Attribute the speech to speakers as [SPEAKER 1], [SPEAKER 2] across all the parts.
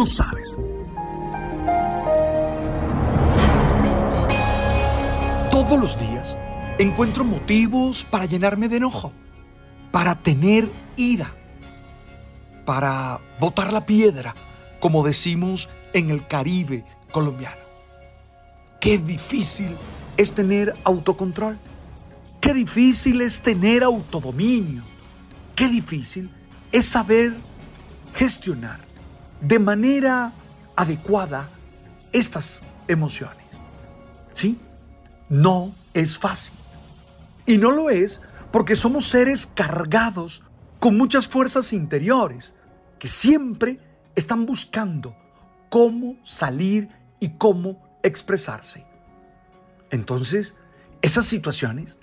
[SPEAKER 1] Tú sabes. Todos los días encuentro motivos para llenarme de enojo, para tener ira, para botar la piedra, como decimos en el Caribe colombiano. Qué difícil es tener autocontrol. Qué difícil es tener autodominio. Qué difícil es saber gestionar de manera adecuada estas emociones. ¿Sí? No es fácil. Y no lo es porque somos seres cargados con muchas fuerzas interiores que siempre están buscando cómo salir y cómo expresarse. Entonces, esas situaciones,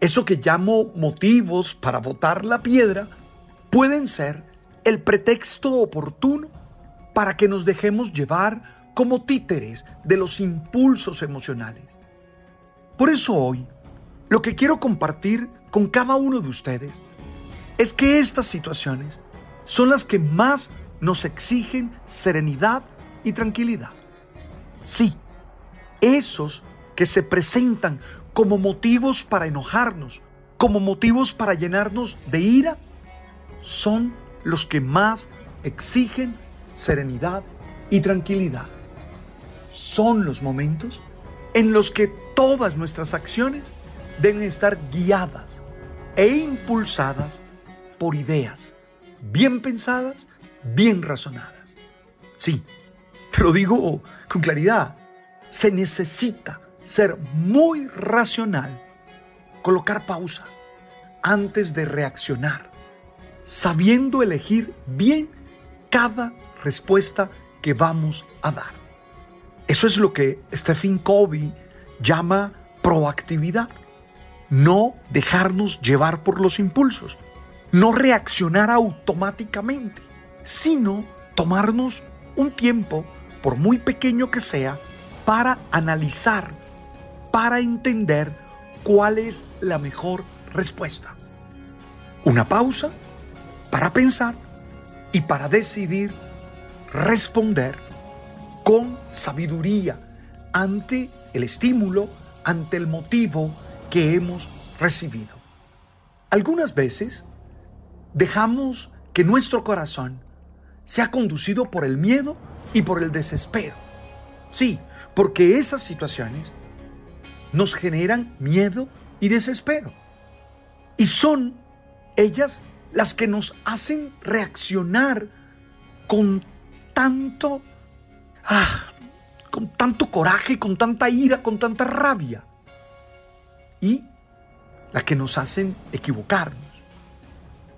[SPEAKER 1] eso que llamo motivos para botar la piedra, pueden ser el pretexto oportuno para que nos dejemos llevar como títeres de los impulsos emocionales. Por eso hoy, lo que quiero compartir con cada uno de ustedes es que estas situaciones son las que más nos exigen serenidad y tranquilidad. Sí, esos que se presentan como motivos para enojarnos, como motivos para llenarnos de ira, son los que más exigen serenidad y tranquilidad. Son los momentos en los que todas nuestras acciones deben estar guiadas e impulsadas por ideas bien pensadas, bien razonadas. Sí, te lo digo con claridad, se necesita ser muy racional, colocar pausa antes de reaccionar, sabiendo elegir bien cada respuesta que vamos a dar. Eso es lo que Stephen Covey llama proactividad. No dejarnos llevar por los impulsos, no reaccionar automáticamente, sino tomarnos un tiempo, por muy pequeño que sea, para analizar, para entender cuál es la mejor respuesta. Una pausa para pensar y para decidir responder con sabiduría ante el estímulo, ante el motivo que hemos recibido. Algunas veces dejamos que nuestro corazón sea conducido por el miedo y por el desespero. Sí, porque esas situaciones nos generan miedo y desespero. Y son ellas las que nos hacen reaccionar con tanto, ah, con tanto coraje, con tanta ira, con tanta rabia. Y las que nos hacen equivocarnos.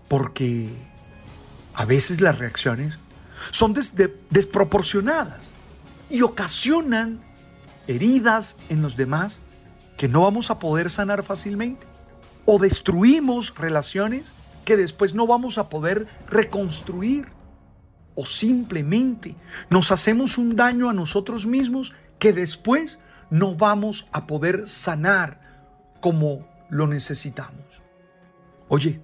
[SPEAKER 1] Porque a veces las reacciones son desproporcionadas y ocasionan heridas en los demás que no vamos a poder sanar fácilmente. O destruimos relaciones que después no vamos a poder reconstruir. O simplemente nos hacemos un daño a nosotros mismos que después no vamos a poder sanar como lo necesitamos. Oye,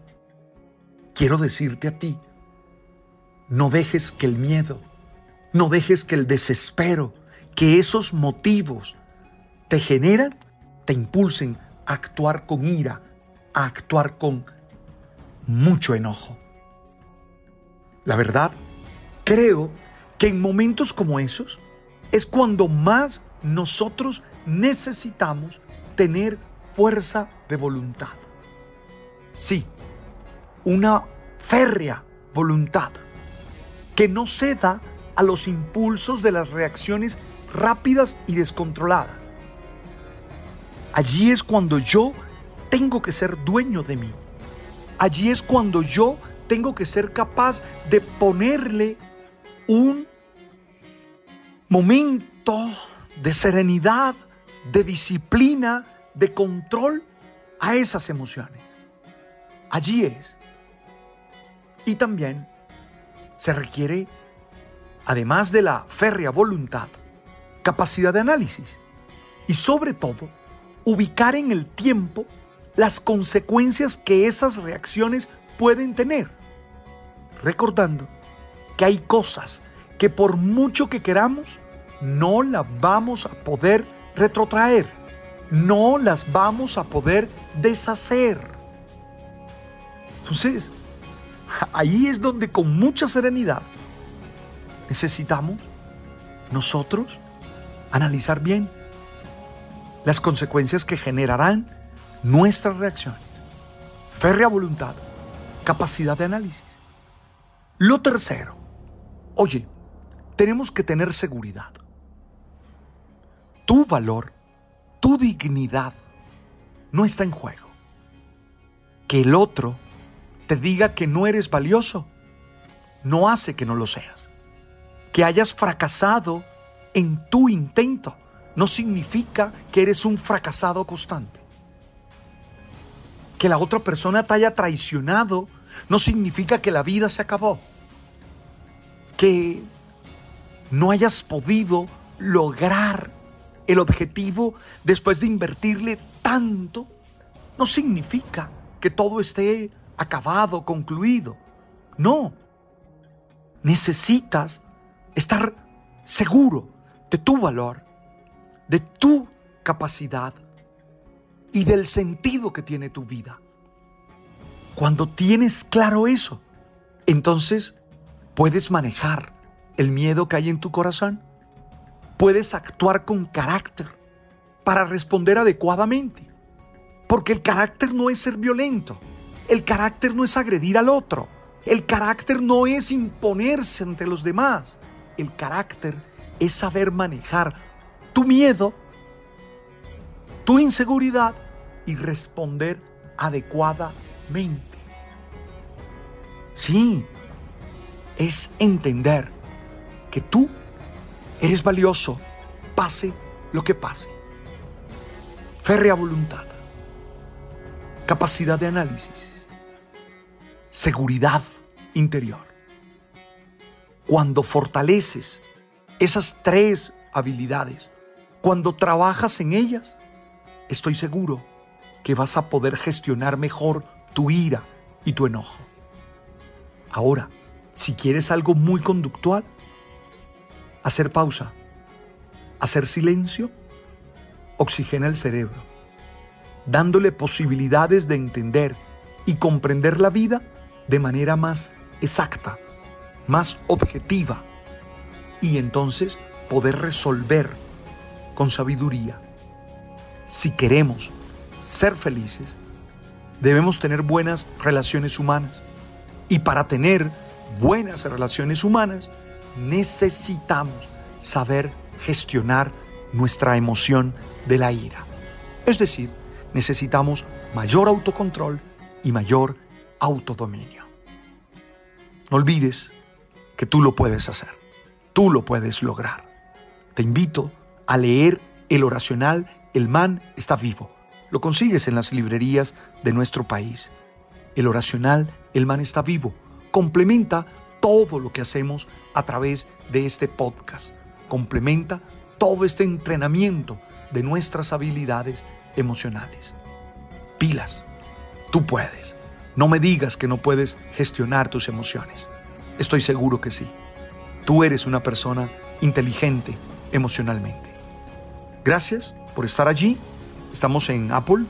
[SPEAKER 1] quiero decirte a ti, no dejes que el miedo, no dejes que el desespero, que esos motivos te generan, te impulsen a actuar con ira, a actuar con mucho enojo. La verdad, creo que en momentos como esos es cuando más nosotros necesitamos tener fuerza de voluntad. Sí, una férrea voluntad que no ceda a los impulsos de las reacciones rápidas y descontroladas. Allí es cuando yo tengo que ser dueño de mí. Allí es cuando yo tengo que ser capaz de ponerle un momento de serenidad, de disciplina, de control a esas emociones. Allí es. Y también se requiere, además de la férrea voluntad, capacidad de análisis y sobre todo ubicar en el tiempo las consecuencias que esas reacciones pueden tener. Recordando que hay cosas que por mucho que queramos, no las vamos a poder retrotraer, no las vamos a poder deshacer. Entonces, ahí es donde con mucha serenidad necesitamos nosotros analizar bien las consecuencias que generarán nuestras reacciones. Férrea voluntad, capacidad de análisis. Lo tercero, oye, tenemos que tener seguridad. Tu valor, tu dignidad no está en juego. Que el otro te diga que no eres valioso no hace que no lo seas. Que hayas fracasado en tu intento no significa que eres un fracasado constante. Que la otra persona te haya traicionado no significa que la vida se acabó. Que no hayas podido lograr el objetivo después de invertirle tanto no significa que todo esté acabado, concluido. No. Necesitas estar seguro de tu valor, de tu capacidad y del sentido que tiene tu vida. Cuando tienes claro eso, entonces puedes manejar el miedo que hay en tu corazón. Puedes actuar con carácter para responder adecuadamente. Porque el carácter no es ser violento. El carácter no es agredir al otro. El carácter no es imponerse ante los demás. El carácter es saber manejar tu miedo, tu inseguridad y responder adecuadamente. Sí, es entender que tú eres valioso, pase lo que pase. Férrea voluntad, capacidad de análisis, seguridad interior. Cuando fortaleces esas tres habilidades, cuando trabajas en ellas, estoy seguro que vas a poder gestionar mejor tu ira y tu enojo. Ahora, si quieres algo muy conductual, hacer pausa, hacer silencio, oxigena el cerebro, dándole posibilidades de entender y comprender la vida de manera más exacta, más objetiva, y entonces poder resolver con sabiduría. Si queremos ser felices, debemos tener buenas relaciones humanas. Y para tener buenas relaciones humanas, necesitamos saber gestionar nuestra emoción de la ira. Es decir, necesitamos mayor autocontrol y mayor autodominio. No olvides que tú lo puedes hacer, tú lo puedes lograr. Te invito a leer el oracional El man está vivo. Lo consigues en las librerías de nuestro país. El oracional El man está vivo complementa todo lo que hacemos a través de este podcast. Complementa todo este entrenamiento de nuestras habilidades emocionales. Pilas, tú puedes. No me digas que no puedes gestionar tus emociones. Estoy seguro que sí. Tú eres una persona inteligente emocionalmente. Gracias por estar allí. Estamos en Apple,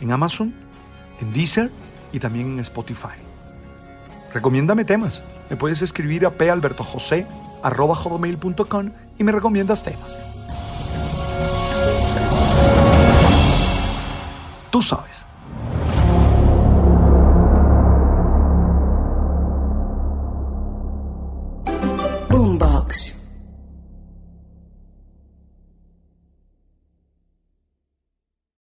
[SPEAKER 1] en Amazon, en Deezer y también en Spotify. Recomiéndame temas. Me puedes escribir a hotmail.com y me recomiendas temas. Tú sabes.